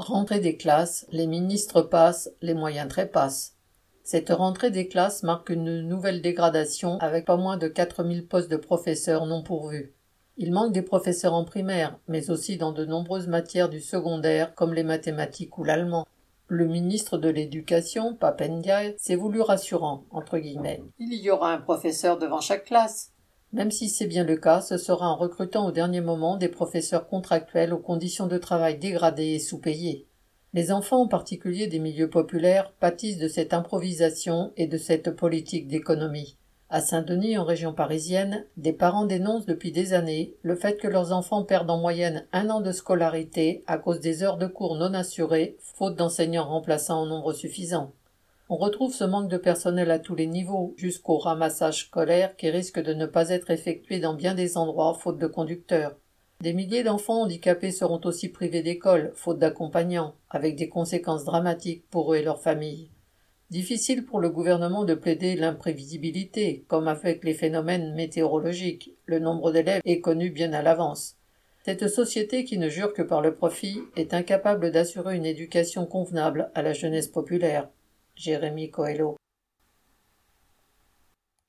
Rentrée des classes, les ministres passent, les moyens trépassent. Cette rentrée des classes marque une nouvelle dégradation avec pas moins de 4000 postes de professeurs non pourvus. Il manque des professeurs en primaire, mais aussi dans de nombreuses matières du secondaire comme les mathématiques ou l'allemand. Le ministre de l'Éducation, Papendiaï, s'est voulu rassurant, entre guillemets. Il y aura un professeur devant chaque classe. Même si c'est bien le cas, ce sera en recrutant au dernier moment des professeurs contractuels aux conditions de travail dégradées et sous-payées. Les enfants, en particulier des milieux populaires, pâtissent de cette improvisation et de cette politique d'économie. À Saint-Denis, en région parisienne, des parents dénoncent depuis des années le fait que leurs enfants perdent en moyenne un an de scolarité à cause des heures de cours non assurées, faute d'enseignants remplaçants en nombre suffisant. On retrouve ce manque de personnel à tous les niveaux, jusqu'au ramassage scolaire qui risque de ne pas être effectué dans bien des endroits faute de conducteurs. Des milliers d'enfants handicapés seront aussi privés d'école, faute d'accompagnants, avec des conséquences dramatiques pour eux et leurs familles. Difficile pour le gouvernement de plaider l'imprévisibilité, comme avec les phénomènes météorologiques. Le nombre d'élèves est connu bien à l'avance. Cette société qui ne jure que par le profit est incapable d'assurer une éducation convenable à la jeunesse populaire. Jérémy Coelho.